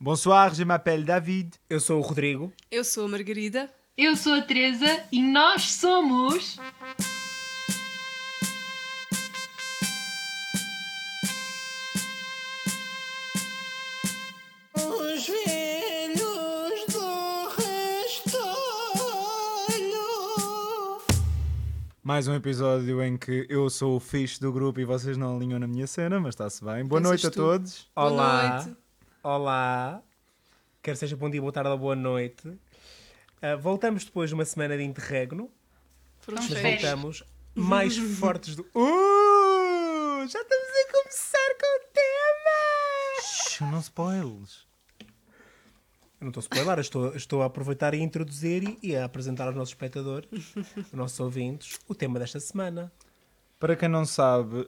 Bonsoir, je m'appelle David. Eu sou o Rodrigo. Eu sou a Margarida. Eu sou a Teresa e nós somos. Os velhos do restolho. Mais um episódio em que eu sou o fixe do grupo e vocês não alinham na minha cena, mas está-se bem. Boa noite és a tu? todos. Boa Olá. noite. Olá. Quer seja bom dia, boa tarde ou boa noite. Ah, voltamos depois de uma semana de interregno, mas voltamos mais fortes do. Uh! Já estamos a começar com o tema! Shhh, não spoilers. Eu não estou a spoiler, estou, estou a aproveitar e introduzir e, e a apresentar aos nossos espectadores, aos nossos ouvintes, o tema desta semana. Para quem não sabe,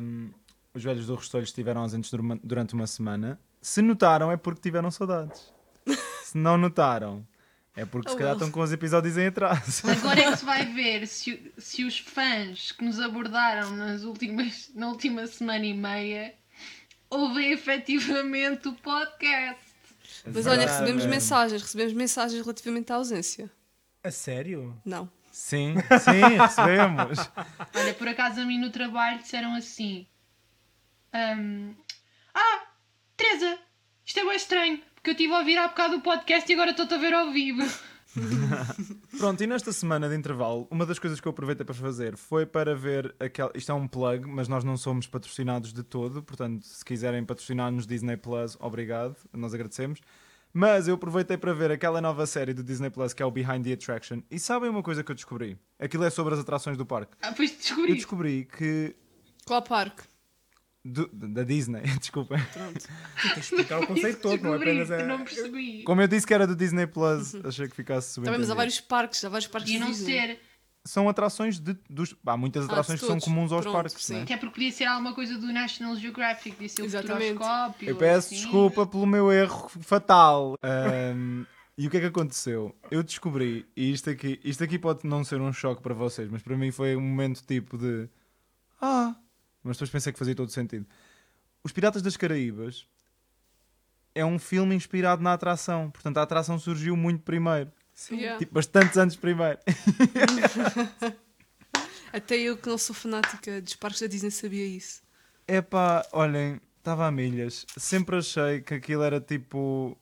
hum, os velhos do Restolho estiveram ausentes durante uma semana. Se notaram, é porque tiveram saudades. Se não notaram, é porque se Oh, calhar well. estão com os episódios em atraso. Agora é que se vai ver se, se os fãs que nos abordaram nas últimas, na última semana e meia ouvem efetivamente o podcast. Mas olha, recebemos mensagens, recebemos mensagens relativamente à ausência. A sério? Não. Sim, sim, recebemos. Olha, por acaso a mim no trabalho disseram assim: Ah, Teresa, isto é bem estranho, porque eu estive a ouvir há bocado o podcast e agora estou-te a ver ao vivo. Pronto, e nesta semana de intervalo, uma das coisas que eu aproveitei para fazer foi para ver aquela. Isto é um plug, mas nós não somos patrocinados de todo, portanto, se quiserem patrocinar-nos Disney Plus, obrigado, nós agradecemos. Mas eu aproveitei para ver aquela nova série do Disney Plus que é o Behind the Attraction. E sabem uma coisa que eu descobri? Aquilo é sobre as atrações do parque. Ah, pois Eu descobri. descobri que. Qual parque? Do- da Disney, desculpem. Pronto. Tens de explicar o conceito todo, não é apenas que não percebi. Como eu disse que era do Disney Plus, achei que ficasse Também, mas há vários parques, há vários parques E não Disney. ser, São atrações de. Dos... Há muitas de atrações que são comuns aos Pronto, parques. sim. não é? até porque podia ser alguma coisa do National Geographic, podia ser o Exatamente. futuroscópio. Eu peço assim. desculpa pelo meu erro fatal. Ahm, e o que é que aconteceu? Eu descobri, e isto aqui, isto aqui pode não ser um choque para vocês, mas para mim foi um momento tipo de. Ah! Mas depois pensei que fazia todo sentido. Os Piratas das Caraíbas é um filme inspirado na atração. Portanto, a atração surgiu muito primeiro. Yeah. Tipo, bastantes anos primeiro. Até eu que não sou fanática dos parques da Disney sabia isso. Epá, olhem, estava a milhas. Sempre achei que aquilo era tipo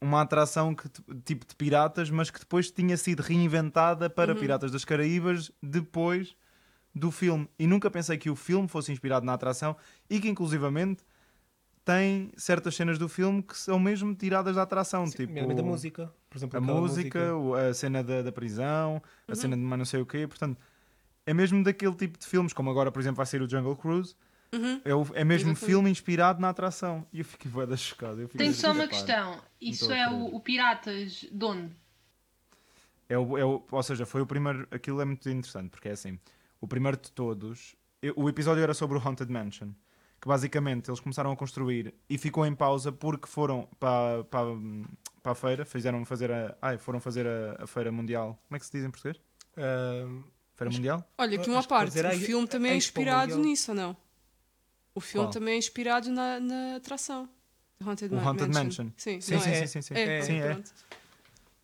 uma atração que, tipo de piratas, mas que depois tinha sido reinventada para Piratas das Caraíbas depois do filme. E nunca pensei que o filme fosse inspirado na atração e que inclusivamente tem certas cenas do filme que são mesmo tiradas da atração. tipo, Nomeadamente a música. Por exemplo, a música, o- a cena da, da prisão, a cena de mais não sei o quê. Portanto, é mesmo daquele tipo de filmes, como agora, por exemplo, vai ser o Jungle Cruise. Uhum. É, o- é mesmo Exatamente. filme inspirado na atração. E eu fiquei bué da fiquei Tenho só uma questão. Isso é o, o Piratas de onde? É o, é o- ou seja, foi o primeiro. Aquilo é muito interessante, porque é assim: o primeiro de todos. eu- o episódio era sobre o Haunted Mansion. Que basicamente eles começaram a construir e ficou em pausa porque foram para, para, para a feira, fizeram fazer a. Ai, foram fazer a, a feira mundial. Como é que se diz em português? Ah, Feira Mundial? Olha, aqui uma parte. o a- filme também a é inspirado Mundial. nisso, ou não? O filme Qual? também é inspirado na, na atração. Haunted, O Haunted Mansion. Mansion. Sim, Sim, sim, é? sim, sim, sim. É, Sim, é.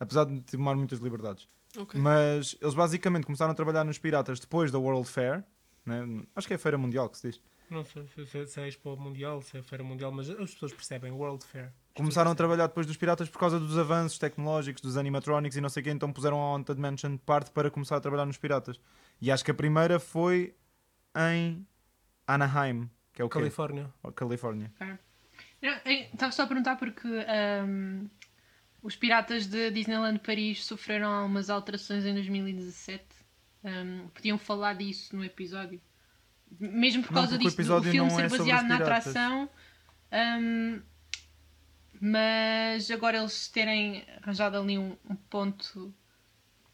Apesar de tomar muitas liberdades. Ok. Mas eles basicamente começaram a trabalhar nos Piratas depois da World Fair. Né? Acho que é a Feira Mundial que se diz. não sei se- é Expo Mundial, se é Feira Mundial, mas as pessoas percebem World Fair. Começaram a trabalhar depois dos Piratas por causa dos avanços tecnológicos, dos animatronics e não sei o quê, então puseram a Haunted Mansion de parte para começar a trabalhar nos Piratas. E acho que a primeira foi em Anaheim, que é o quê? Califórnia. Califórnia. Eu Estava só a perguntar porque ahm, os piratas de Disneyland Paris sofreram algumas alterações em 2017. Ahm, podiam falar disso no episódio. Mesmo por Não, causa porque o disso, do episódio filme não ser é baseado na atração. ahm, mas agora eles terem arranjado ali um, um ponto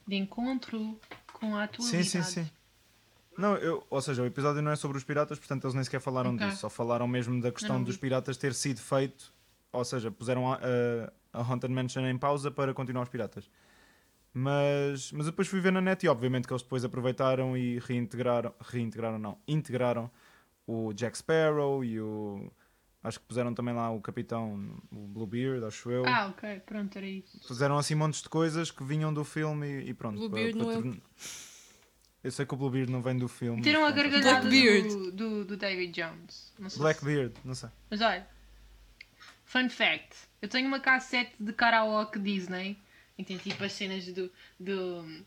de encontro com a Sim, atualidade. sim, sim. Não, eu, ou seja, o episódio não é sobre os piratas, portanto eles nem sequer falaram Ok. disso. Só falaram mesmo da questão não dos piratas ter sido feito, ou seja, puseram a, a, a Haunted Mansion em pausa para continuar os piratas. Mas, mas depois fui ver na net e obviamente que eles depois aproveitaram e reintegraram, reintegraram não, integraram o Jack Sparrow e o Acho que puseram também lá o capitão, o Bluebeard, acho eu. Ah, ok, pronto, era isso. Fizeram assim montes de coisas que vinham do filme e, e pronto. Bluebeard para- não para é- torn- Eu sei que o Bluebeard não vem do filme. Tiram a gargalhada Blackbeard. do, do, do David Jones. Não sei se- Blackbeard, não sei. Mas olha, fun fact: eu tenho uma cassete de karaoke Disney que tem tipo as cenas do, do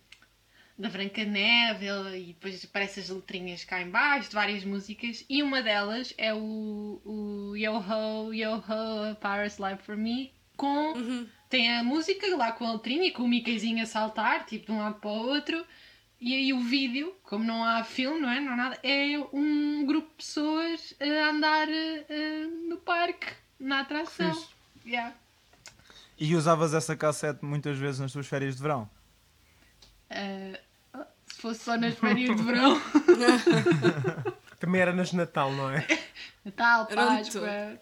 da Branca Neve e depois aparecem as letrinhas cá em baixo de várias músicas e uma delas é o, o Yo Ho, Yo Ho, a Paris Live for Me com tem a música lá com a letrinha e com o Mickeyzinho a saltar tipo de um lado para o outro e aí o vídeo, como não há filme, não é? Não há nada, é um grupo de pessoas a andar eh, no parque, na atração. Fixe. Yeah. E usavas essa cassete muitas vezes nas tuas férias de verão? Eh, se fosse só nas férias de verão, Também era nas de Natal, não é? Natal, Páscoa.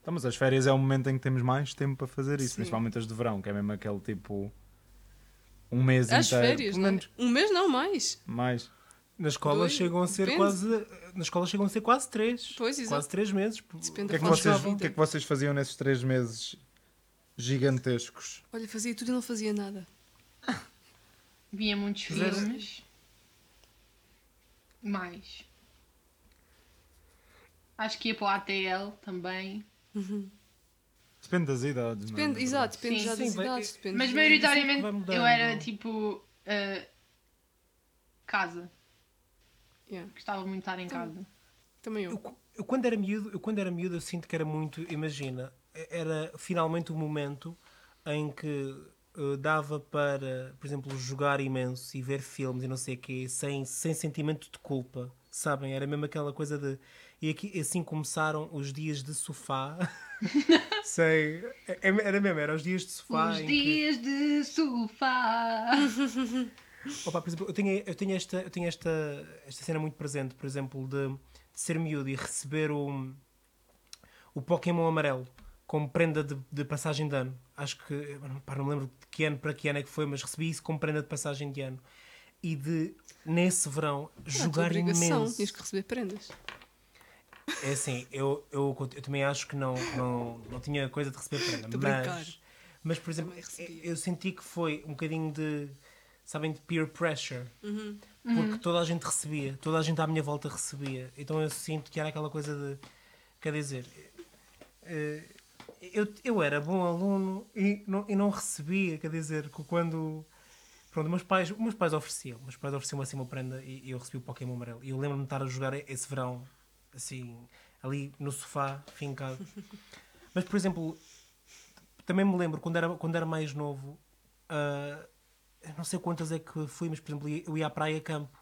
Então, mas as férias é o momento em que temos mais tempo para fazer isso, Sim. principalmente as de verão, que é mesmo aquele tipo. Um mês As inteiro. férias, pelo não é? Um mês não mais. Mais. Na escola Dois, chegam a ser depende. quase. Na escola chegam a ser quase três. Pois, exato. Quase três meses. Depende O que, é que vocês, o que é que vocês faziam nesses três meses gigantescos? Olha, fazia tudo e não fazia nada. Via muitos filmes. Mais. Acho que ia para o ATL também. Depende das idades. não é? Depende, exato, depende Sim, já sim, das vai- idades. Depende Mas maioritariamente eu era tipo. eh, casa. Yeah, Gostava muito de estar em casa. Também eu. Eu, eu quando era miúdo, eu quando era miúdo, eu sinto que era muito, imagina, era finalmente o momento em que eh, dava para, por exemplo, jogar imenso e ver filmes e não sei o quê, sem, sem sentimento de culpa, sabem? Era mesmo aquela coisa de... E aqui, assim começaram os dias de sofá. sei, é- é- era mesmo, era os dias de sofá Os em que... dias de sofá. Opa, por exemplo, eu tenho, eu tenho, esta, eu tenho esta, esta cena muito presente, por exemplo, de, de ser miúdo e receber o, o Pokémon amarelo como prenda de, de passagem de ano. Acho que, pá, não me lembro de que ano para que ano é que foi, mas recebi isso como prenda de passagem de ano. E de, nesse verão, tua jogar imenso. Tinhas que receber prendas. É assim, eu, eu, eu também acho que não, não, não tinha coisa de receber prenda. Mas, mas, por exemplo, eu senti que foi um bocadinho de, sabem, de peer pressure. Uhum. Porque toda a gente recebia, toda a gente à minha volta recebia. Então eu sinto que era aquela coisa de. Quer dizer, eh, eu, eu era bom aluno e não, e não recebia, quer dizer, que quando. Pronto, meus pais, meus pais ofereciam, meus pais ofereciam assim uma prenda e, e eu recebi o Pokémon amarelo. E eu lembro-me de estar a jogar esse verão, assim, ali no sofá, fincado. Mas, por exemplo, também me lembro quando era, quando era mais novo, ah, eu não sei quantas é que fui, mas, por exemplo, eu ia à praia campo.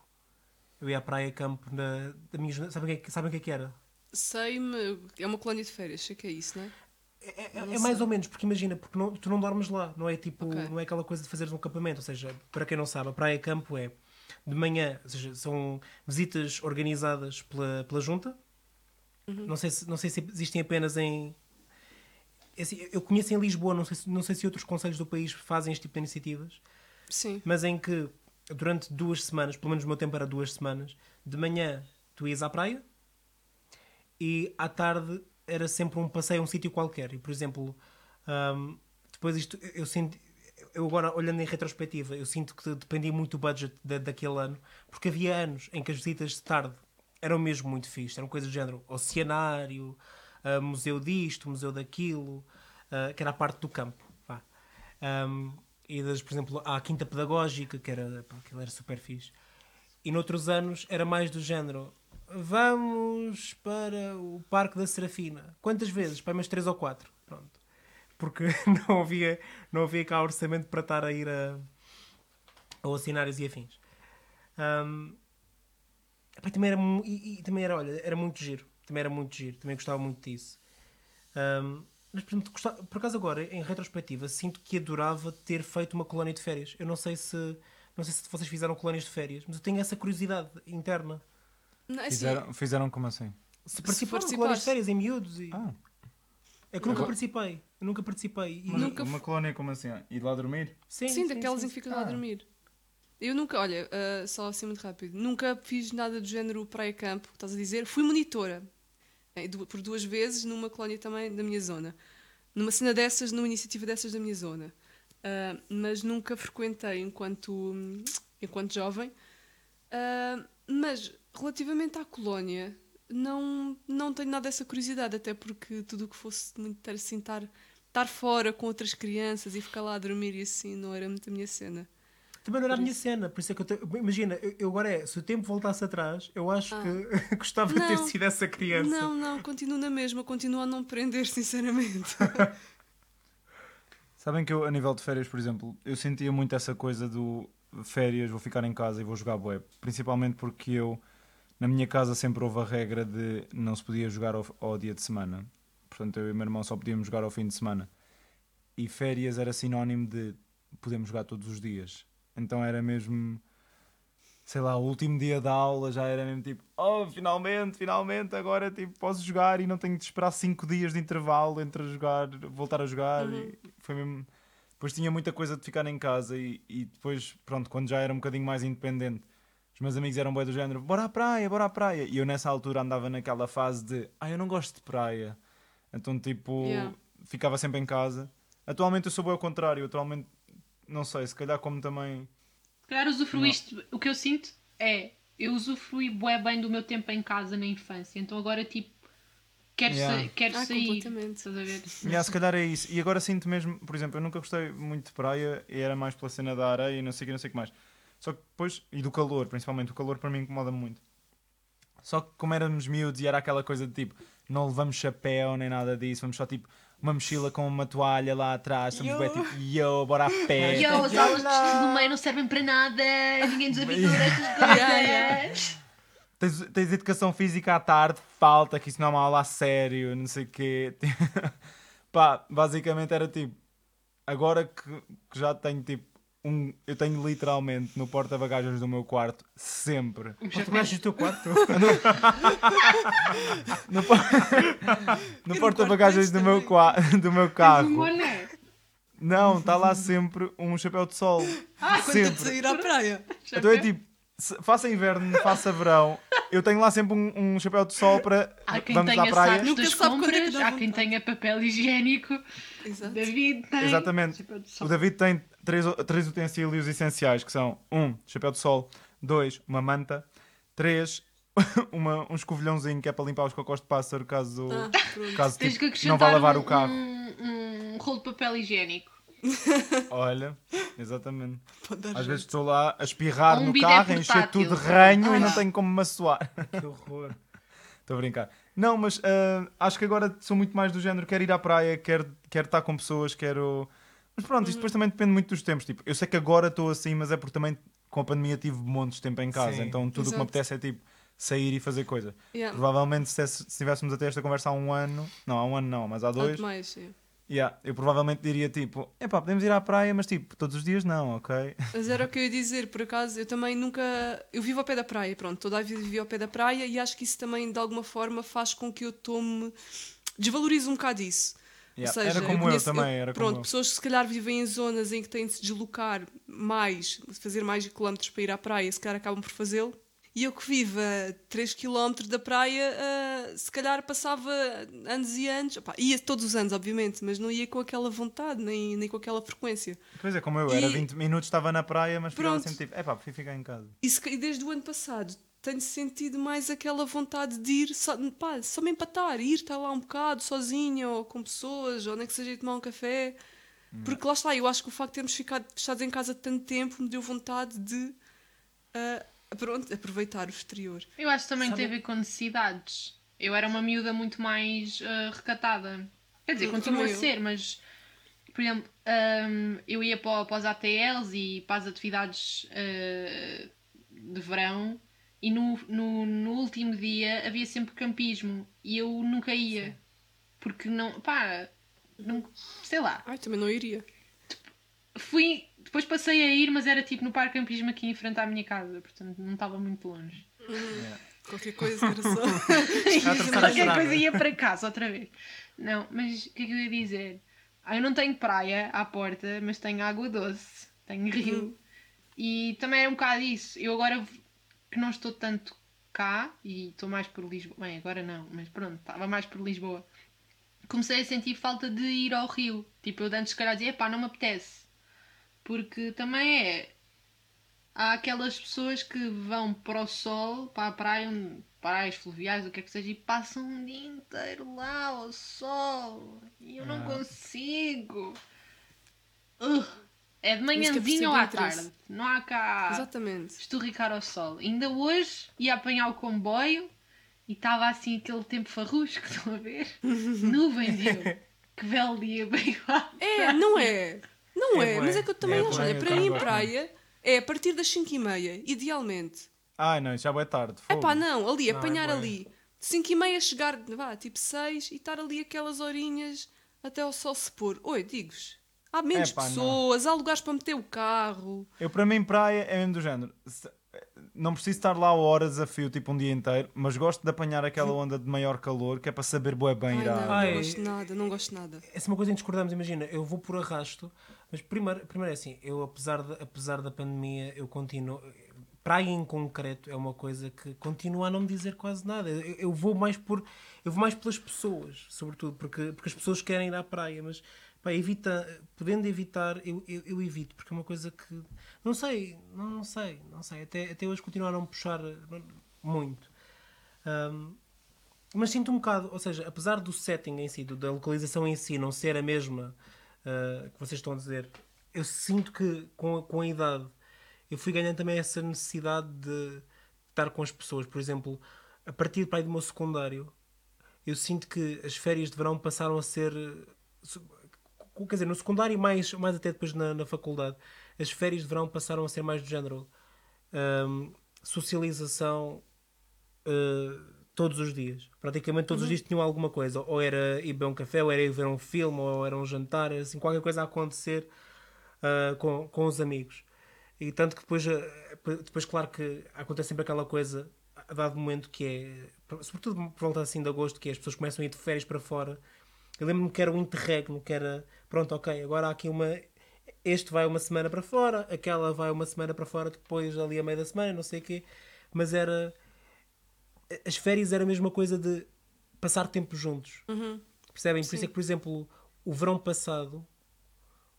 Eu ia à praia campo na, da minha Sabem o que, é que- sabem o que é que era? Sei-me. É uma colónia de férias, sei que é isso, não é? É, é- é mais ou menos, porque imagina, porque não- tu não dormes lá, não é tipo, Ok. não é aquela coisa de fazeres um acampamento, ou seja, para quem não sabe, a praia campo é de manhã, ou seja, são visitas organizadas pela, pela junta. Uhum. Não, sei se, não sei se existem apenas em. é assim, eu conheço em Lisboa, não sei, se, não sei se outros conselhos do país fazem este tipo de iniciativas, Sim. mas em que durante duas semanas, pelo menos o meu tempo era duas semanas, de manhã tu ias à praia e à tarde era sempre um passeio a um sítio qualquer. E por exemplo, hum, depois isto eu sinto. Eu agora, olhando em retrospectiva, eu sinto que dependia muito do budget da, daquele ano, porque havia anos em que as visitas de tarde eram mesmo muito fixe, eram coisas do género oceanário, ah, museu disto, museu daquilo, ah, que era a parte do campo. Um, e das, por exemplo, à Quinta Pedagógica, que era, pá, aquilo era super fixe. E noutros anos era mais do género: vamos para o Parque da Serafina. Quantas vezes? Para umas três ou quatro. Pronto. Porque não havia, não havia cá orçamento para estar a ir a, a oceanários e afins. Um, também era, e, e também era, olha, era muito giro. Também era muito giro. Também gostava muito disso. Um, mas, por, exemplo, gostava- por acaso agora, em retrospectiva, sinto que adorava ter feito uma colónia de férias. Eu não sei se não sei se vocês fizeram colónias de férias, mas eu tenho essa curiosidade interna. Não, é assim, Fizeram, fizeram como assim? Se participaram de colónias de férias em miúdos e... Ah, É que nunca Agora- participei. Eu nunca participei. E- mas Nunca uma colónia como assim? Ah, Ir lá dormir? Sim, Sim, daquelas sim. em que ficas lá a Ah. dormir. Eu nunca, olha, ah, só assim muito rápido, nunca fiz nada do género praia campo, estás a dizer? Fui monitora. Eh, por duas vezes numa colónia também da minha zona. Numa cena dessas, numa iniciativa dessas da minha zona. Ah, mas nunca frequentei enquanto, enquanto jovem. Ah, mas relativamente à colónia, não, não tenho nada dessa curiosidade, até porque tudo o que fosse muito assim, estar, estar fora com outras crianças e ficar lá a dormir e assim não era muito a minha cena. Também não era a minha cena, por isso é que eu te... Imagina, eu, agora é, se o tempo voltasse atrás, eu acho que gostava de ter Ah. Não. sido essa criança. Não, não, continuo na mesma, continuo a não prender, sinceramente. Sabem que eu, a nível de férias, por exemplo, eu sentia muito essa coisa do férias, vou ficar em casa e vou jogar web. Principalmente porque eu, na minha casa, sempre houve a regra de não se podia jogar ao, ao dia de semana. Portanto, eu e o meu irmão só podíamos jogar ao fim de semana. E férias era sinónimo de podemos jogar todos os dias. Então era mesmo, sei lá, o último dia da aula já era mesmo tipo, oh, finalmente, finalmente, agora tipo, posso jogar e não tenho de esperar 5 dias de intervalo entre jogar, voltar a jogar. E foi mesmo. Depois tinha muita coisa de ficar em casa e, e depois, pronto, quando já era um bocadinho mais independente, os meus amigos eram bem do género, bora à praia, bora à praia. E eu nessa altura andava naquela fase de, ah, eu não gosto de praia. Então, tipo, Yeah. ficava sempre em casa. Atualmente eu sou bem ao contrário, atualmente, não sei, se calhar como também. Se calhar usufruíste. O que eu sinto é. Eu usufruí bué bem do meu tempo em casa na infância. Então agora, tipo. Quero, Yeah. sa quero Ah, sair. completamente. Estás a ver? Yeah, se calhar é isso. E agora sinto mesmo, por exemplo, eu nunca gostei muito de praia e era mais pela cena da areia e não sei o que, não sei o que mais. Só que depois, e do calor, principalmente, o calor para mim incomoda-me muito. Só que como éramos miúdos e era aquela coisa de tipo, não levamos chapéu nem nada disso, vamos só tipo uma mochila com uma toalha lá atrás, estamos bem tipo, yo, bora a pé. Yo, as aulas de do meio não servem para nada, ninguém nos avisou destas coisas. Yeah, Tens, tens educação física à tarde, falta, que isso não é uma aula a sério, não sei o quê. Pá, basicamente era tipo, agora que, que já tenho tipo, um, eu tenho literalmente no porta-bagagens do meu quarto, sempre. Tu gostas do teu quarto? No, por- no porta-bagagens do meu, do meu carro. Um boné. Não, está lá sempre um chapéu de sol. Quando estamos a sempre. ir à praia. Então é tipo, faça inverno, faça verão, eu tenho lá sempre um, um chapéu de sol para Há quem vamos à tenha praia. sacos Nunca das é compras, há quem tenha papel higiênico. Exato. David tem. Exatamente. Chapéu de O. David tem três, três utensílios essenciais que são um, chapéu de sol, dois, uma manta, três, uma, um escovilhãozinho que é para limpar os cocós de pássaro caso, Ah, caso tipo, não vá lavar um, o carro. Um, um rolo de papel higiênico. Olha, exatamente. Às jeito. vezes estou lá a espirrar Um no bidé carro, a encher tudo de ranho e Ah. não tenho como me assoar. que horror. Estou a brincar. Não, mas ah, acho que agora sou muito mais do género, quero ir à praia, quero, quero estar com pessoas, quero. Mas pronto, isto depois também depende muito dos tempos. Tipo, eu sei que agora estou assim, mas é porque também com a pandemia tive montes de tempo em casa. Sim. Então tudo o que me apetece é tipo sair e fazer coisa. Yeah. Provavelmente se, se tivéssemos até esta conversa há um ano, não, há um ano não, mas há dois, mais, sim. Yeah, eu provavelmente diria tipo, epá, podemos ir à praia, mas tipo, todos os dias não, ok? Mas era o que eu ia dizer, por acaso, eu também nunca. Eu vivo ao pé da praia, pronto, toda a vida vivi ao pé da praia e acho que isso também, de alguma forma, faz com que eu tome. desvalorize um bocado isso. Yeah, Ou seja, era como eu, conheço- também, era Pronto, como eu. pessoas que se calhar vivem em zonas em que têm de se deslocar mais, fazer mais quilómetros para ir à praia, se calhar acabam por fazê-lo. E eu que vivo a 3 km da praia, ah, se calhar passava anos e anos, opá, ia todos os anos, obviamente, mas não ia com aquela vontade, nem, nem com aquela frequência. Pois é, como eu, era E- 20 minutos, estava na praia, mas ficava sempre tipo, epá, prefiro ficar em casa. E, se e desde o ano passado tenho sentido mais aquela vontade de ir só, pá, só me empatar, ir estar lá um bocado sozinha ou com pessoas, ou nem que seja ir tomar um café. Porque lá está, eu acho que o facto de termos ficado fechados em casa tanto tempo me deu vontade de ah, pronto, aproveitar o exterior. Eu acho que também Sabe- tem a ver com necessidades. Eu era uma miúda muito mais ah, recatada. Quer dizer, continua a ser, mas por exemplo, ahm, eu ia para, para os ATLs e para as atividades ah, de verão e no, no, no último dia havia sempre campismo e eu nunca ia. Porque não, pá, não, sei lá. Ai, também não iria. Fui, depois passei a ir, mas era tipo no parque campismo aqui em frente à minha casa, portanto não estava muito longe. Qualquer coisa era só. Qualquer coisa ia para casa outra vez. Não, mas o que é que eu ia dizer? Ah, eu não tenho praia à porta, mas tenho água doce, tenho rio. E também é um bocado isso. Eu agora que não estou tanto cá e estou mais por Lisboa. Bem, agora não, mas pronto, estava mais por Lisboa. Comecei a sentir falta de ir ao Rio. Tipo, eu antes, se calhar, dizia, pá, não me apetece. Porque também é. Há aquelas pessoas que vão para o sol, para a praia, praias fluviais, o que é que seja, e passam um dia inteiro lá ao sol. E eu não Ah. consigo. Ugh. É de é manhãzinho ou à tarde. Não há cá Exatamente. esturricar ao sol. Ainda hoje ia apanhar o comboio e estava assim aquele tempo farrusco, estão a ver? Nuvens e eu. Que belo dia, bem. É, não é? Não É é, mas é que eu também É acho. Olha, para mim, praia é a partir das 5h30, idealmente. Ai não, já é tarde. É pá, não, ali, Não, é apanhar bué. ali. De 5h30 chegar, vá, tipo 6 e estar ali aquelas horinhas até o sol se pôr. Oi, digo-vos. Há menos Epá, não. pessoas, há lugares para meter o carro. Eu, para mim, praia é mesmo do género. Não preciso estar lá horas a fio, tipo um dia inteiro, mas gosto de apanhar aquela onda de maior calor, que é para saber bué bem Ai, ir à não, não gosto de nada, não gosto de nada. Essa é uma coisa em que discordamos, imagina, eu vou por arrasto, mas primeiro, primeiro é assim, eu apesar, de, apesar da pandemia, eu continuo. Praia em concreto é uma coisa que continua a não me dizer quase nada. Eu, eu vou mais por. Eu vou mais pelas pessoas, sobretudo, porque, porque as pessoas querem ir à praia, mas pá, evita, podendo evitar, eu, eu, eu evito, porque é uma coisa que. Não sei, não, não sei, não sei. Até, até hoje continua a não puxar muito. Ahm, mas sinto um bocado, ou seja, apesar do setting em si, da localização em si não ser a mesma ah, que vocês estão a dizer, eu sinto que com a, com a idade eu fui ganhando também essa necessidade de estar com as pessoas. Por exemplo, a partir para aí do meu secundário, eu sinto que as férias de verão passaram a ser. eh, Quer dizer, no secundário e mais, mais até depois na, na faculdade, as férias de verão passaram a ser mais do género ahm, socialização uh, todos os dias. Praticamente todos os dias tinham alguma coisa. Ou era ir beber um café, ou era ir ver um filme, ou era um jantar, assim, qualquer coisa a acontecer uh, com, com os amigos. E tanto que depois, uh, depois, claro que acontece sempre aquela coisa a dado momento que é, sobretudo por volta assim de agosto, que é as pessoas começam a ir de férias para fora. Eu lembro-me que era um interregno, que era, pronto, ok, agora há aqui uma, este vai uma semana para fora, aquela vai uma semana para fora, depois ali a meio da semana, não sei o quê. Mas era. As férias era a mesma coisa de passar tempo juntos. Percebem? Por isso é que, por exemplo, o verão passado.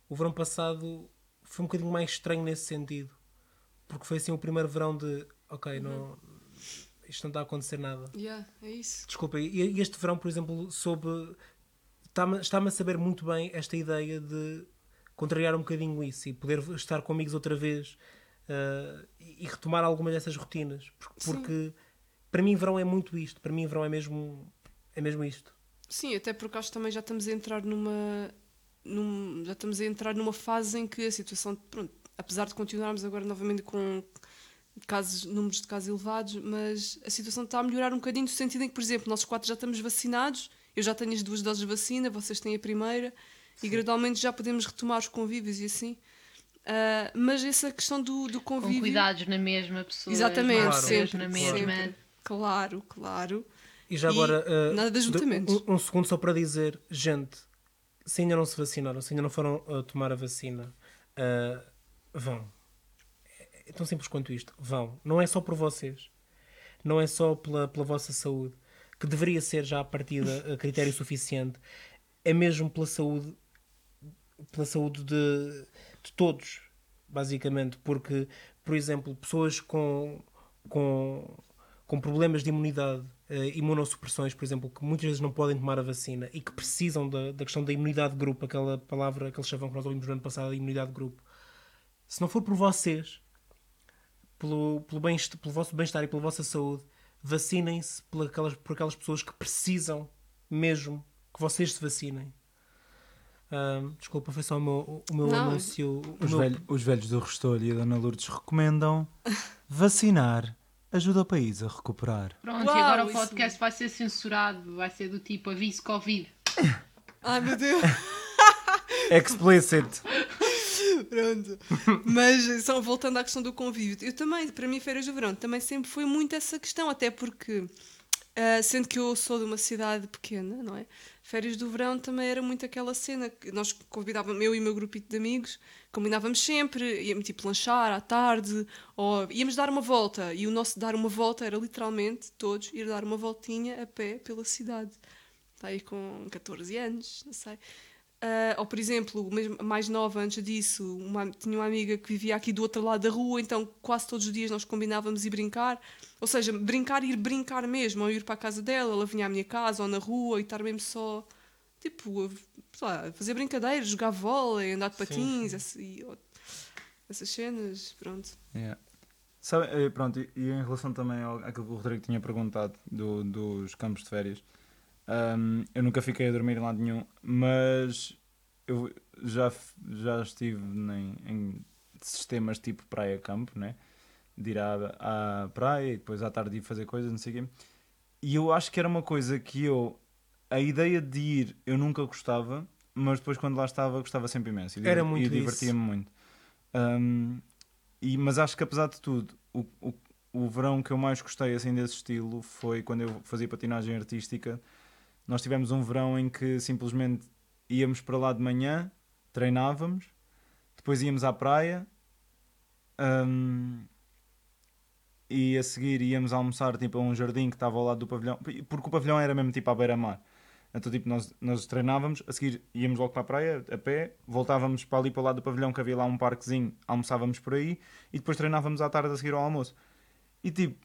O verão passado foi um bocadinho mais estranho nesse sentido. Porque foi assim o primeiro verão de. Ok, não. Isto não está a acontecer nada. Yeah, é isso. Desculpa, e este verão, por exemplo, soube. Está-me está-me a saber muito bem esta ideia de contrariar um bocadinho isso e poder estar com amigos outra vez ah, e retomar alguma dessas rotinas. Porque, porque para mim, verão é muito isto. Para mim, verão é mesmo, é mesmo isto. Sim, até porque acho que também já estamos a entrar numa. num- já estamos a entrar numa fase em que a situação. Pronto, apesar de continuarmos agora novamente com casos, números de casos elevados, mas a situação está a melhorar um bocadinho no sentido em que, por exemplo, nós quatro já estamos vacinados, eu já tenho as duas doses de vacina, vocês têm a primeira, e gradualmente já podemos retomar os convívios e assim. Ah, mas essa questão do, do Com convívio. cuidados na mesma pessoa. Exatamente, Claro, sempre, na mesma. sempre. Claro, claro. E já E agora, ah, nada de ajuntamentos. um, um segundo só para dizer, gente, se ainda não se vacinaram, se ainda não foram ah, tomar a vacina, ah, vão. É tão simples quanto isto. Vão. Não é só por vocês. Não é só pela, pela vossa saúde, que deveria ser já a partida a critério suficiente. É mesmo pela saúde, pela saúde de, de todos, basicamente. Porque, por exemplo, pessoas com, com, com problemas de imunidade, eh, imunossupressões, por exemplo, que muitas vezes não podem tomar a vacina e que precisam da, da questão da imunidade de grupo, aquela palavra, aquele chavão que nós ouvimos no ano passado, a imunidade de grupo. Se não for por vocês, pelo, pelo, bem, pelo vosso bem-estar e pela vossa saúde, vacinem-se por aquelas, por aquelas pessoas que precisam mesmo que vocês se vacinem. Ahm, desculpa, foi só o meu, o meu Não, anúncio. o Os, meu- velho- os velhos do Restolho e a Dona Lourdes recomendam vacinar ajuda o país a recuperar. Pronto, Uau, e agora o isso- podcast vai ser censurado, vai ser do tipo aviso Covid. Ai meu Deus! Explicit. Pronto. Mas só voltando à questão do convívio, eu também, para mim, férias do verão, também sempre foi muito essa questão, até porque Ah, sendo que eu sou de uma cidade pequena, não é? Férias do verão também era muito aquela cena que nós convidávamos, eu e o meu grupito de amigos, combinávamos sempre, íamos tipo lanchar à tarde, ou íamos dar uma volta, e o nosso dar uma volta era literalmente todos ir dar uma voltinha a pé pela cidade. Está aí com 14 anos, não sei. Ah, ou, por exemplo, mais nova, antes disso, uma- tinha uma amiga que vivia aqui do outro lado da rua, então quase todos os dias nós combinávamos ir brincar. Ou seja, brincar, ir brincar mesmo, ou ir para a casa dela, ela vinha à minha casa, ou na rua, e estar mesmo só, tipo, lá, fazer brincadeiras, jogar vôlei, andar de patins, sim. essa- ó, essas cenas, pronto. Yeah. Sabe, eh, pronto, e, e em relação também ao, àquilo que o Rodrigo tinha perguntado do- dos campos de férias, hum, eu nunca fiquei a dormir em lado nenhum, mas eu já, já estive em, em sistemas tipo praia-campo, né? de ir à, à praia e depois à tarde ir fazer coisas, não sei o quê. E eu acho que era uma coisa que eu, a ideia de ir, eu nunca gostava, mas depois quando lá estava, gostava sempre imenso. E, Era muito e divertia-me muito. Hum, e, mas acho que apesar de tudo, o, o, o verão que eu mais gostei assim desse estilo foi quando eu fazia patinagem artística. Nós tivemos um verão em que simplesmente íamos para lá de manhã, treinávamos, depois íamos à praia hum, e a seguir íamos almoçar tipo, a um jardim que estava ao lado do pavilhão, porque o pavilhão era mesmo tipo à beira-mar. Então, tipo, nós, nós treinávamos, a seguir íamos logo para a praia, a pé, voltávamos para ali para o lado do pavilhão, que havia lá um parquezinho, almoçávamos por aí, e depois treinávamos à tarde a seguir ao almoço. E tipo,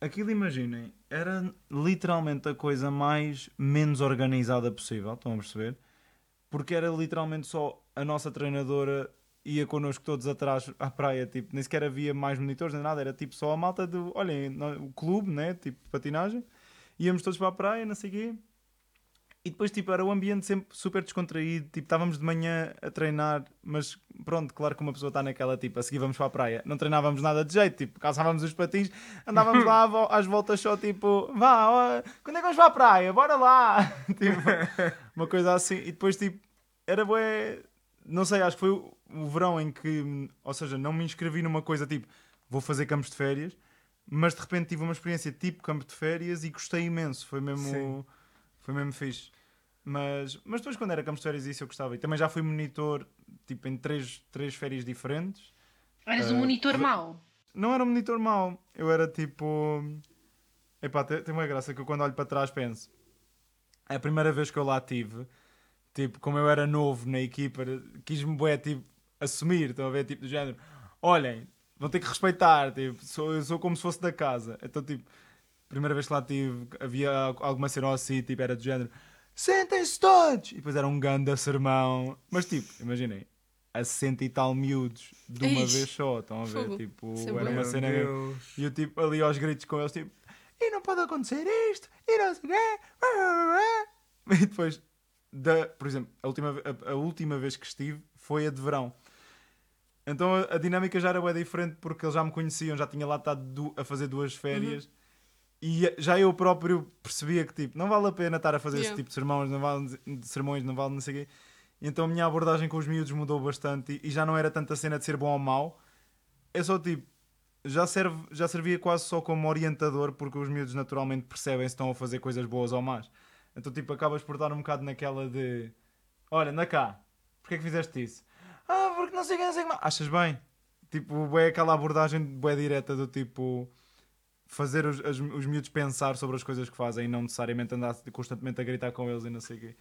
aquilo imaginem, era literalmente a coisa mais menos organizada possível, estão a perceber? Porque era literalmente só a nossa treinadora ia connosco todos atrás à praia, tipo, nem sequer havia mais monitores nem nada, era tipo só a malta do, olhem, o clube, né, tipo, patinagem, íamos todos para a praia, não sei o quê, e depois, tipo, era o ambiente sempre super descontraído. Tipo, estávamos de manhã a treinar, mas pronto, claro que uma pessoa está naquela, tipo, a seguir vamos para a praia. Não treinávamos nada de jeito, tipo, calçávamos os patins, andávamos lá às voltas só, tipo, vá, ó, quando é que vamos para a praia? Bora lá! tipo, uma coisa assim. E depois, tipo, era bué, não sei, acho que foi o, o verão em que, ou seja, não me inscrevi numa coisa tipo, vou fazer campos de férias, mas de repente tive uma experiência tipo campo de férias e gostei imenso. Foi mesmo. Sim. Foi mesmo fixe. Mas, mas depois, quando era campos de férias, isso eu gostava. E também já fui monitor tipo, em três, três férias diferentes. Eras Ah, um monitor re- mau. Não era um monitor mau. Eu era tipo. Epá, tem, tem uma graça que eu quando olho para trás penso. É a primeira vez que eu lá tive. Tipo, como eu era novo na equipa, quis-me bué, tipo, assumir. Estão a ver? Tipo, do género. Olhem, vão ter que respeitar. Tipo, sou, eu sou como se fosse da casa. Então, tipo, primeira vez que lá tive, havia alguma cena assim, tipo, era do género. Sentem-se todos! E depois era um ganda sermão. Mas, tipo, imaginem. A 60 e tal miúdos de uma Eish. vez só, estão a ver? Fogo. Tipo, Isso é era uma cena. E eu tipo ali aos gritos com eles, tipo, e não pode acontecer isto, e não sei o quê. E depois, da, por exemplo, a última, a, a última vez que estive foi a de verão. Então a, a dinâmica já era bem diferente porque eles já me conheciam, já tinha lá estado a fazer duas férias. E já eu próprio percebia que tipo, não vale a pena estar a fazer esse Yeah. tipo de sermões, não vale, de sermões, não vale não sei o quê. Então a minha abordagem com os miúdos mudou bastante e, já não era tanta cena de ser bom ou mau. É só tipo, já, serve, já servia quase só como orientador, porque os miúdos naturalmente percebem se estão a fazer coisas boas ou más. Então, tipo, acabas por dar um bocado naquela de: Olha, anda cá, porquê é que fizeste isso? Ah, porque não sei quem, não sei que mais. Achas bem? Tipo, é aquela abordagem bué direta do tipo. Fazer os, as- os miúdos pensar sobre as coisas que fazem e não necessariamente andar constantemente a gritar com eles e não sei o quê.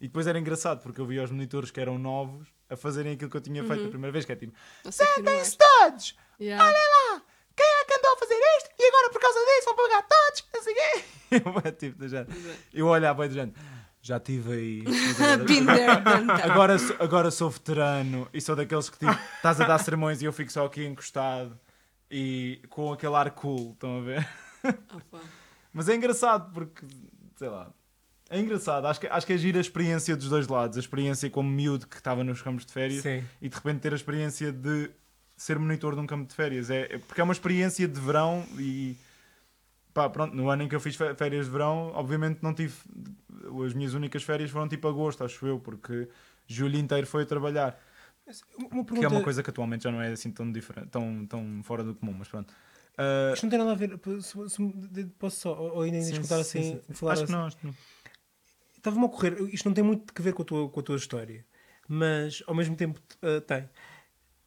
E depois era engraçado porque eu via os monitores que eram novos a fazerem aquilo que eu tinha feito a primeira vez, que é tipo: não é. Sentem-se todos! Yeah. lá! Quem é que andou a fazer isto? E agora por causa disso vão pagar todos? Não sei o quê. Eu, é tipo, do género. eu olhava bem do género. Já estive aí. agora-. Agora, sou- agora sou veterano e sou daqueles que tipo, estás a dar sermões e eu fico só aqui encostado e com aquele ar cool, estão a ver? Mas é engraçado porque, sei lá, é engraçado. Acho que, acho que é gira a experiência dos dois lados. A experiência como miúdo que estava nos campos de férias Sim. e de repente ter a experiência de ser monitor de um campo de férias. É, é- porque é uma experiência de verão e pá, pronto, no ano em que eu fiz férias de verão, obviamente não tive. As minhas únicas férias foram tipo agosto, acho eu, porque julho inteiro foi a trabalhar. Uma Que é pergunta, uma coisa que atualmente já não é assim tão diferente, tão, tão fora do comum, mas pronto. Ah, Isto não tem nada a ver. se- se- Posso só, ou ainda sim, escutar sim, assim, sim. falar Acho que assim? não, acho que não. Estava-me a ocorrer, isto não tem muito a ver com a tua, com a tua história, mas ao mesmo tempo uh, tem.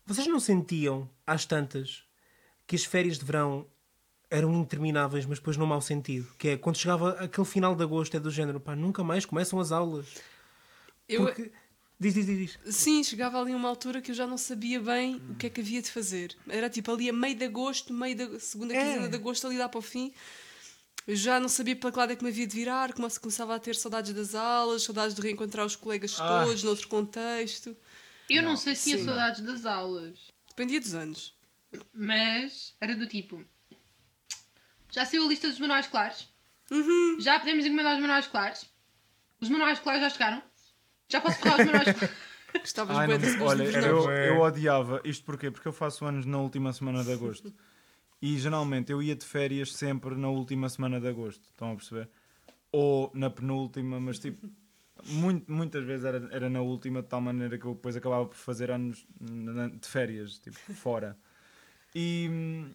Vocês não sentiam, às tantas, que as férias de verão eram intermináveis, mas depois num mau sentido? Que é quando chegava aquele final de agosto, é do género, pá, nunca mais começam as aulas. Eu, Porque... Diz, diz, diz, diz. Sim, chegava ali uma altura que eu já não sabia bem o que é que havia de fazer. Era tipo ali a meio de agosto, meio da segunda É. quinzena de agosto, ali dá para o fim. Eu já não sabia para que lado é que me havia de virar, come- começava a ter saudades das aulas, saudades de reencontrar os colegas Ah. todos, noutro contexto. Eu não, sei se tinha saudades das aulas, Dependia dos anos. mas era do tipo. Já saiu a lista dos manuais escolares? Uhum. Já podemos encomendar os manuais escolares? Os manuais escolares já chegaram? Já posso ferrar os escolares? Gostavas Ai, não- de olha, eu, eu odiava isto porquê? Porque eu faço anos na última semana de agosto. E geralmente eu ia de férias sempre na última semana de agosto. Estão a perceber? Ou na penúltima, mas tipo, muito- muitas vezes era, era na última, de tal maneira que eu depois acabava por fazer anos de férias, tipo, fora. E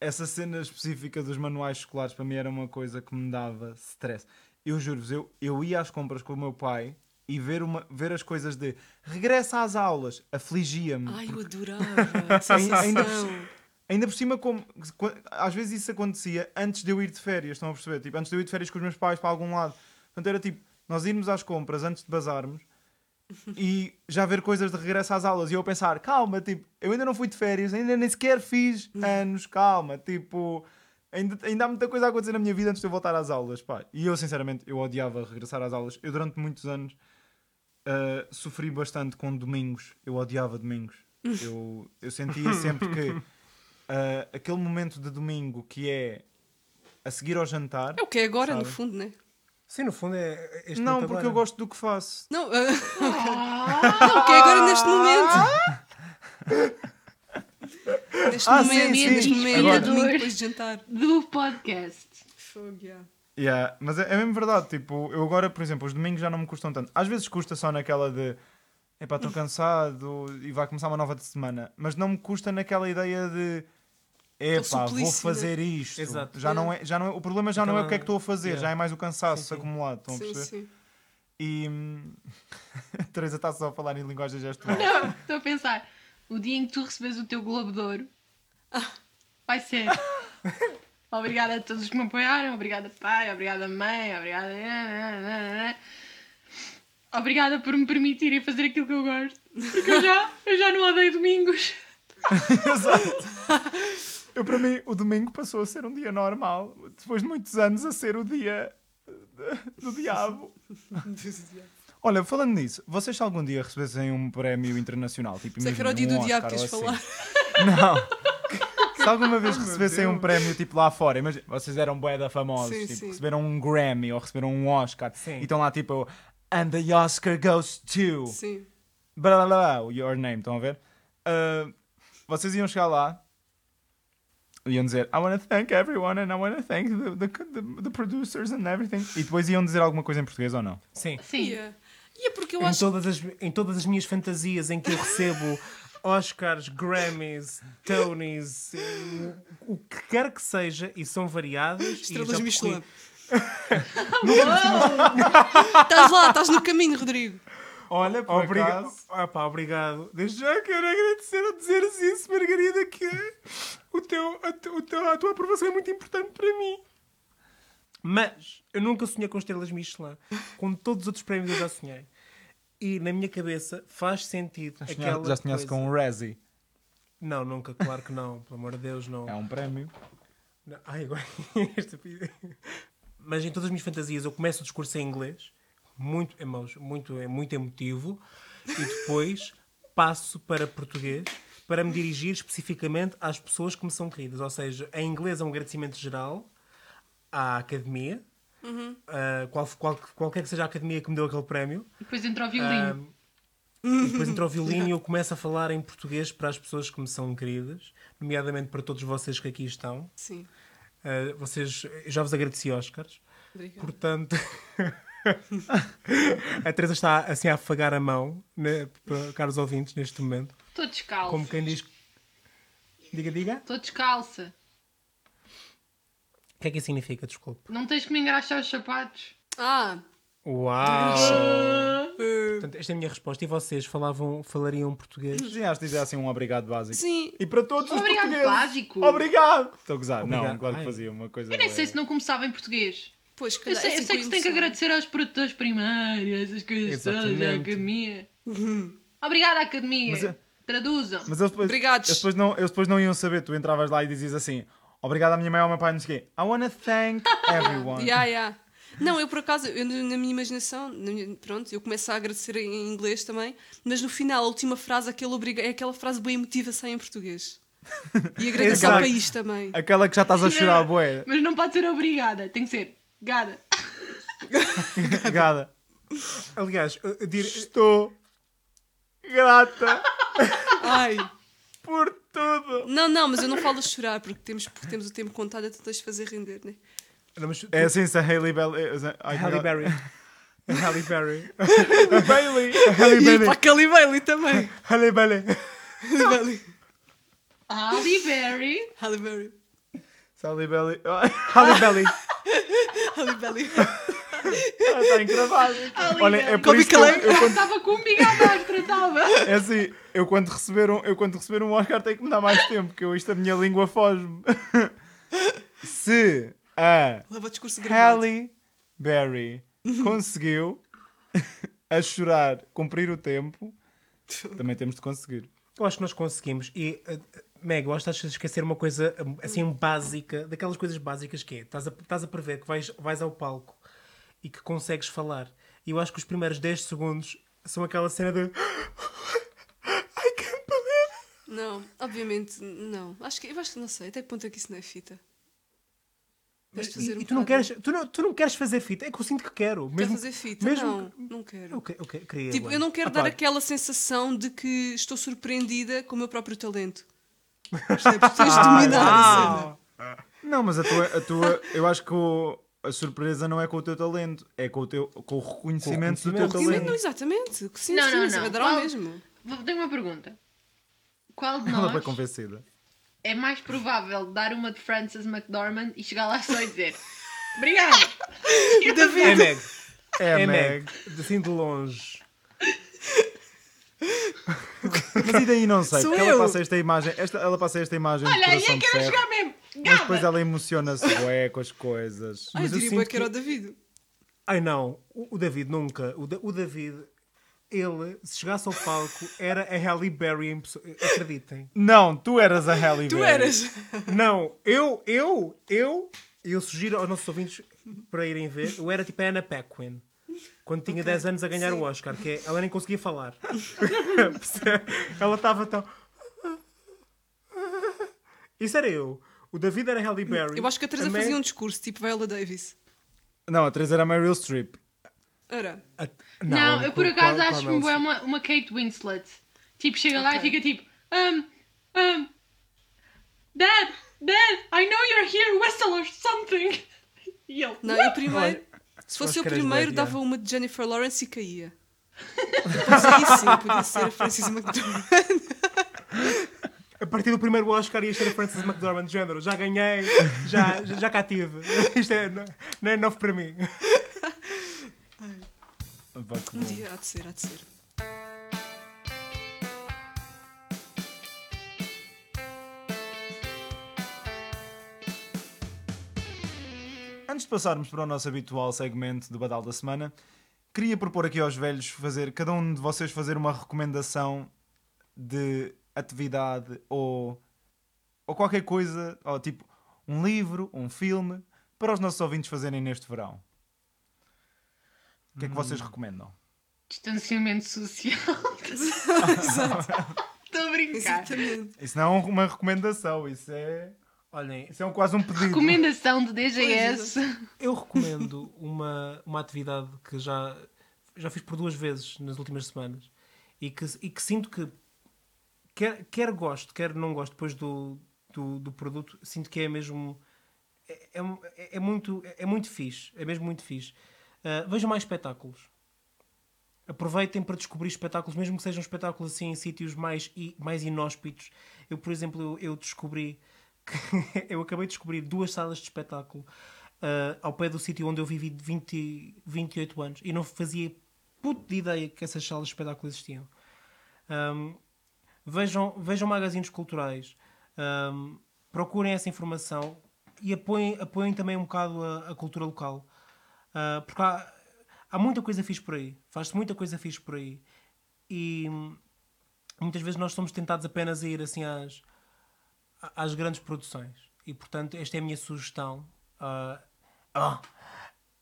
essa cena específica dos manuais escolares para mim era uma coisa que me dava stress. Eu juro-vos, eu, eu ia às compras com o meu pai e ver, uma, ver as coisas de regressa às aulas afligia-me. Ai, eu adorava. Ainda- ainda por. Ainda por cima, como, às vezes isso acontecia antes de eu ir de férias, estão a perceber? Tipo, antes de eu ir de férias com os meus pais para algum lado. Portanto, era tipo, nós irmos às compras antes de bazarmos e já ver coisas de regresso às aulas. E eu pensar, calma, tipo, eu ainda não fui de férias, ainda nem sequer fiz anos, calma, tipo, ainda, ainda há muita coisa a acontecer na minha vida antes de eu voltar às aulas, pá. E eu, sinceramente, eu odiava regressar às aulas. Eu, durante muitos anos, ah, sofri bastante com domingos. Eu odiava domingos. Eu, eu sentia sempre que ah, aquele momento de domingo que é a seguir ao jantar. É o que é agora, no Sabe? fundo, né? Sim, no fundo é este Não, momento porque agora. eu gosto do que faço. Não, ah, não, o que é agora neste momento. Neste Ah, momento, sim, neste sim. momento, Agora- domingo depois de jantar. Do podcast. Fogo, yeah. Yeah, mas é, é mesmo verdade. Tipo, eu agora, por exemplo, os domingos já não me custam tanto. Às vezes custa só naquela de epá, estou cansado e vai começar uma nova de semana. Mas não me custa naquela ideia de epá, vou fazer isto. Exato. Já não é, já não é, o problema já não é o Aquela- que é que estou a fazer, Yeah. já é mais o cansaço Sim, sim. acumulado. Estão a Sim, perceber? sim. E hum, a Teresa está só a falar em linguagem gestual. Não, estou a pensar. O dia em que tu recebes o teu Globo de Ouro vai ser. Obrigada a todos que me apoiaram, obrigada pai, obrigada mãe, obrigada. Obrigada por me permitirem fazer aquilo que eu gosto. Porque eu já, eu já não odeio domingos. Exato. Eu, para mim, o domingo passou a ser um dia normal, depois de muitos anos a ser o dia de- do diabo. Olha, falando nisso, vocês se algum dia recebessem um prémio internacional, tipo, Sei que era o dia imagina, do um diabo Oscar que queres ou assim. falar. Não. Se alguma vez recebessem um prémio tipo lá fora, imagina, vocês eram bué da famosos, Sim, tipo, sim. receberam um Grammy ou receberam um Oscar Sim. e estão lá tipo And the Oscar goes to Sim. blá blá blá, your name, estão a ver? Uh, vocês iam chegar lá iam dizer I want to thank everyone and I want to thank the, the, the, the producers and everything e depois iam dizer alguma coisa em português ou não? Sim. Sim. Yeah. É porque eu Em acho todas, as, em todas as minhas fantasias em que eu recebo Oscars, Grammys, Tonys, o que quer que seja, e são variadas. estrelas Michelin. Estás lá, estás no caminho, Rodrigo. Olha, por Obrigado. acaso Ah, pá, obrigado. Desde já quero agradecer a dizeres isso, Margarida, que o teu, a, o teu- a tua aprovação é muito importante para mim. Mas eu nunca sonhei com estrelas Michelin. Com todos os outros prémios eu já sonhei. E na minha cabeça faz sentido já, aquela já se conhece coisa. com o Razzie Não, nunca, claro que não. Pelo amor de Deus, não. é um prémio Não. Ai, agora. esta Mas em todas as minhas fantasias eu começo o discurso em inglês, muito, emo muito, é muito emotivo, e depois passo para português para me dirigir especificamente às pessoas que me são queridas. Ou seja, em inglês é um agradecimento geral à academia, a qual, qual- qualquer que seja a academia que me deu aquele prémio. Depois entra o violino. E depois entra o violino e eu começo a falar em português para as pessoas que me são queridas, nomeadamente para todos vocês que aqui estão. Sim. Uh, vocês, eu já vos agradeci, Oscars. Obrigada. Portanto, a Teresa está assim a afagar a mão, né, para caros ouvintes, neste momento. Estou descalço. Como quem diz. Diga, diga. Estou descalça. O que é que isso significa? Desculpe. Não tens que me engraxar os sapatos. Ah, Uau! Portanto, esta é a minha resposta. E vocês falavam, falariam português? Sim, acho que dizer assim um obrigado básico. sim. E para todos os Obrigado, portugueses. básico. Obrigado! Estou a gozar. Não, Obrigado. claro que Ai. fazia uma coisa. Eu nem sei se não começava em português. Pois, Eu calhar, sei, é eu assim sei que se tem que agradecer aos produtores primários, essas coisas todas, Exatamente. academia. Obrigada, academia. Mas é- Traduzam. Mas eles depois, Obrigados. eles, depois não, eles depois não iam saber. Tu entravas lá e dizias assim: Obrigado à minha mãe, ao meu pai, não sei o quê. I wanna thank everyone. Yeah, yeah. Não, eu por acaso, eu, na minha imaginação, na minha- pronto, eu começo a agradecer em inglês também, mas no final, a última frase, aquele obriga, é aquela frase bem emotiva sai em português. E agradecer ao país também. Aquela que já estás a chorar, bué. Mas não pode ser obrigada, tem que ser gada. Obrigada. Aliás, eu- eu dir- Estou grata Ai. Por tudo. Não, não, mas eu não falo chorar, porque temos, porque temos o tempo contado, então tens de fazer render, né? Não, mas tu- É assim se a Hailey Bailey. Ai, Halle Berry. Halle Berry. Bailey. Hailey E Bailey. para a Kelly Bailey também. Hailey Bailey. Halle Bailey. Halle Berry. Halle Berry. Hailey Bailey. Halle Berry. Halle Bailey. Está encravado. Halle Olha, é por isso que eu, Calei. eu quando, Estava com um bigode extra, estava. é assim, eu quando receber um, eu quando receber um Oscar tenho que me dar mais tempo, porque eu, isto a minha língua foge-me. Se a. Halle Berry conseguiu a chorar cumprir o tempo, também temos de conseguir. Eu acho que nós conseguimos. E, uh, Meg, eu acho que estás a esquecer uma coisa assim básica, daquelas coisas básicas que é: estás a, estás a prever que vais, vais ao palco e que consegues falar. E eu acho que os primeiros 10 segundos são aquela cena de. I can't believe. Não, obviamente, não. Acho que, eu acho que não sei, até que ponto é que isso não é fita. Fazer E, um e tu, não queres, tu, não, tu não queres fazer fita? É que eu sinto que quero. Quer Mesmo, fazer fita? mesmo não, que- não quero. Eu que- queria. Tipo, eu não quero Ah, dar pá. aquela sensação de que estou surpreendida com o meu próprio talento. Percebes? Tens de dominar a cena. Ah, Não, mas a tua, a tua eu acho que o- a surpresa não é com o teu talento, é com o, teu, com o reconhecimento, do teu reconhecimento, Sim, talento. não, exatamente. Sim, Não, sim, não, isso não. Qual- mesmo. Vou- Tenho uma pergunta. Qual de Ela nós foi convencida. é mais provável dar uma de Frances McDormand e chegar lá só e dizer Obrigada! É Meg. É, É Meg. Meg. Assim de longe. Mas e daí não sei, Sou porque eu. ela passa esta imagem, esta, ela passa esta imagem Olha, de aí coração é de que era ferro, mesmo! mas depois ela emociona-se bué com as coisas. Ai, Mas eu diria sinto que era o David. Ai não, o, o David nunca. O, Da- o David, ele, se chegasse ao palco, era a Halle Berry em pessoa. Acreditem. Não, tu eras a Halle Tu Berry. eras. Não, eu, eu, eu, eu sugiro aos nossos ouvintes para irem ver. Eu era tipo a Anna Paquin. Quando tinha 10 anos a ganhar o Oscar, que é, ela nem conseguia falar. Ela estava tão. Isso era eu. O David era Halle Berry. Eu acho que a Teresa Meg- fazia um discurso tipo Viola Davis. Não, a Teresa era a Meryl Streep. Era. A- Não, eu por acaso qual- acho que é uma, uma Kate Winslet. Tipo, chega lá e fica tipo um, um, Dad, Dad, I know you're here, whistle or something. E ele, Não, eu primeiro. Se fosse eras primeiro, dava uma de Jennifer Lawrence e caía. Depois aí sim, podia ser a Francis McDormand. A partir do primeiro Oscar ia ser a Frances McDormand de género. Já ganhei, já, já, cá tive. Isto é, não é novo para mim. Um dia há de ser, há de ser. Antes de passarmos para o nosso habitual segmento do Badal da Semana, queria propor aqui aos velhos fazer, cada um de vocês fazer uma recomendação de atividade ou, ou qualquer coisa, ou tipo um livro, um filme, para os nossos ouvintes fazerem neste verão. O que é que vocês recomendam? distanciamento social. Estou a brincar. Exatamente. Isso não é uma recomendação, isso é, Olhem, isso é um- quase um pedido. Recomendação de DGS. eu recomendo uma, uma atividade que já, já fiz por duas vezes nas últimas semanas e que, e que sinto que quer, quer gosto, quer não gosto depois do, do, do produto, sinto que é mesmo é, é, é muito, é muito fixe, é mesmo muito fixe. Ah, vejam mais espetáculos. aproveitem para descobrir espetáculos, mesmo que sejam espetáculos assim em sítios mais, mais inóspitos. Eu, por exemplo, eu, eu descobri que eu acabei de descobrir duas salas de espetáculo ah, ao pé do sítio onde eu vivi de 20, 28 anos e não fazia puto de ideia que essas salas de espetáculo existiam. Ahm, vejam, vejam magazines culturais, ahm, procurem essa informação e apoiem, apoiem também um bocado a, a cultura local. Ah, porque há, há muita coisa fixe por aí, faz-se muita coisa fixe por aí. E hum, muitas vezes nós somos tentados apenas a ir assim às, às grandes produções. E portanto, esta é a minha sugestão. ah, oh,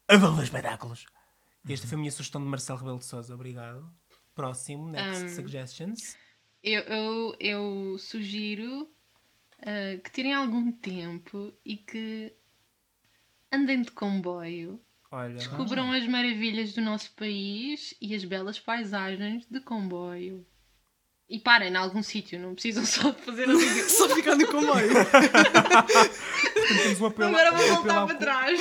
a Valor Espetáculos. Esta foi a minha sugestão de Marcelo Rebelo de Souza. Obrigado. Próximo, next Um, suggestions. Eu, eu, eu sugiro ah, que tirem algum tempo e que andem de comboio, Olha, descubram as maravilhas do nosso país e as belas paisagens de comboio. E parem em algum sítio, não precisam só de fazer assim. Só ficar no comboio. temos um apelo, Agora vou um voltar para trás.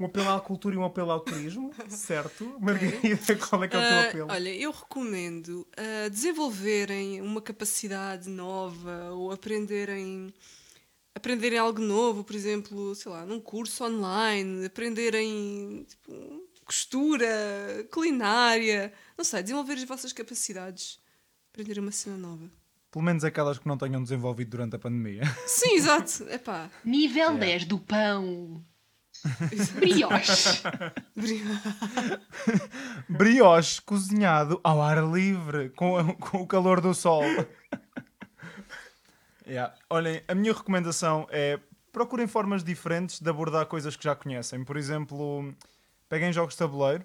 Um apelo à cultura e um apelo ao turismo, certo? Margarida, qual é que é o teu Ah, apelo? olha, eu recomendo ah, desenvolverem uma capacidade nova ou aprenderem, aprenderem algo novo, por exemplo, sei lá, num curso online, aprenderem tipo, costura, culinária, não sei, desenvolver as vossas capacidades, aprender uma cena nova. Pelo menos aquelas que não tenham desenvolvido durante a pandemia. Sim, exato. Epá. Nível 10 do pão. Brioche. Brioche cozinhado ao ar livre, com, com o calor do sol. Yeah. Olhem, a minha recomendação é procurem formas diferentes de abordar coisas que já conhecem. Por exemplo, peguem jogos de tabuleiro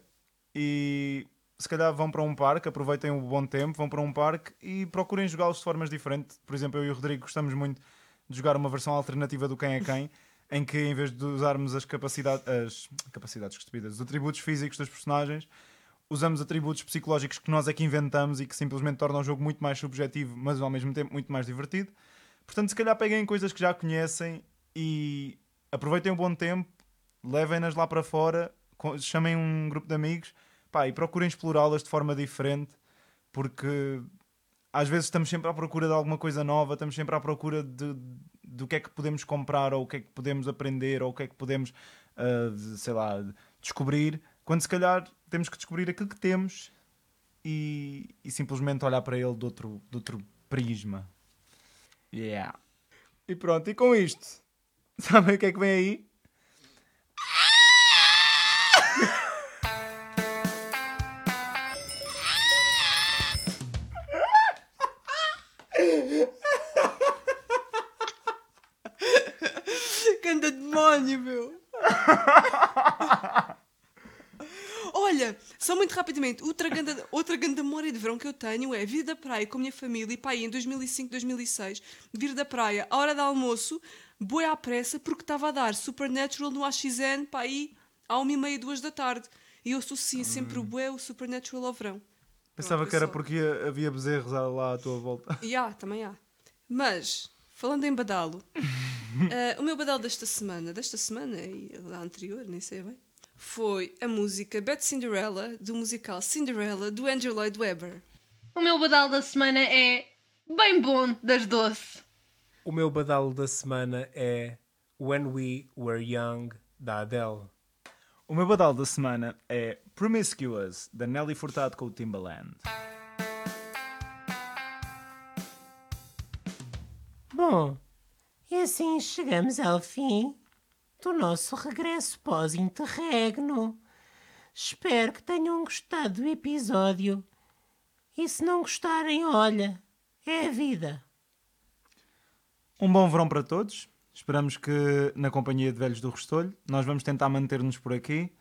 e se calhar vão para um parque, aproveitem o bom tempo, vão para um parque e procurem jogá-los de formas diferentes. Por exemplo, eu e o Rodrigo gostamos muito de jogar uma versão alternativa do Quem é Quem, em que em vez de usarmos as capacidades, as capacidades que estúpidas, os atributos físicos dos personagens, usamos atributos psicológicos que nós é que inventamos e que simplesmente tornam o jogo muito mais subjetivo, mas ao mesmo tempo muito mais divertido. Portanto, se calhar peguem coisas que já conhecem e aproveitem o bom tempo, levem-nas lá para fora, chamem um grupo de amigos pá, e procurem explorá-las de forma diferente, porque às vezes estamos sempre à procura de alguma coisa nova, estamos sempre à procura de, do que é que podemos comprar, ou o que é que podemos aprender, ou o que é que podemos, de- sei lá, descobrir, quando se calhar temos que descobrir aquilo que temos e, e simplesmente olhar para ele de outro, de outro prisma. Yeah. E pronto, e com isto, sabem o que é que vem aí? Olha, só muito rapidamente, outra grande, outra grande memória de verão que eu tenho é vir da praia com a minha família e pá, aí em 2005, 2006, vir da praia à hora de almoço, boi à pressa, porque estava a dar Supernatural no AXN, pá, aí à uma e meia, duas da tarde. E eu associo sempre o bué, o Supernatural ao verão. Pensava Pronto, que era porque havia bezerros lá à tua volta. E há, também há. Mas, falando em badalo, eh, o meu badalo desta semana, desta semana e da anterior, nem sei bem, foi a música Bad Cinderella, do musical Cinderella, do Andrew Lloyd Webber. O meu badal da semana é bem bom das doce. O meu badalo da semana é When We Were Young, da Adele. O meu badal da semana é Promiscuous, da Nelly Furtado com o Timbaland. Bom, e assim chegamos ao fim do nosso regresso pós-interregno. Espero que tenham gostado do episódio. E se não gostarem, olha, é a vida. Um bom verão para todos. Esperamos que na companhia de velhos do Restolho. Nós vamos tentar manter-nos por aqui,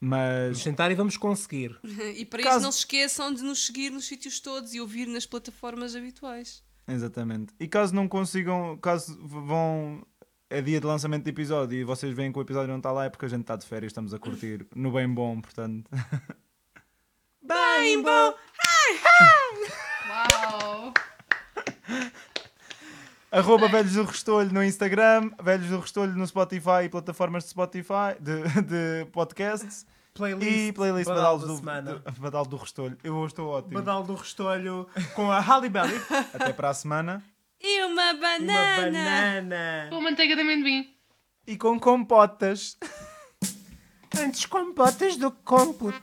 Vamos mas tentar e vamos conseguir. E para Caso- isso não se esqueçam de nos seguir nos sítios todos e ouvir nas plataformas habituais. Exatamente. E caso não consigam, caso vão é dia de lançamento de episódio e vocês veem que o episódio não está lá é porque a gente está de férias, estamos a curtir no bem bom, portanto. Bem bom! Uau! Arroba Velhos do Restolho no Instagram, Velhos do Restolho no Spotify e plataformas de Spotify, de, de podcasts. Playlist, E playlist Badal Badal da do, semana. do- Badal do Restolho. Eu hoje estou ótimo. Badal do Restolho com a Halle Berry. Até para a semana. E uma Uma banana! banana. Com manteiga de amendoim. E com compotas. Antes compotas do que com puta.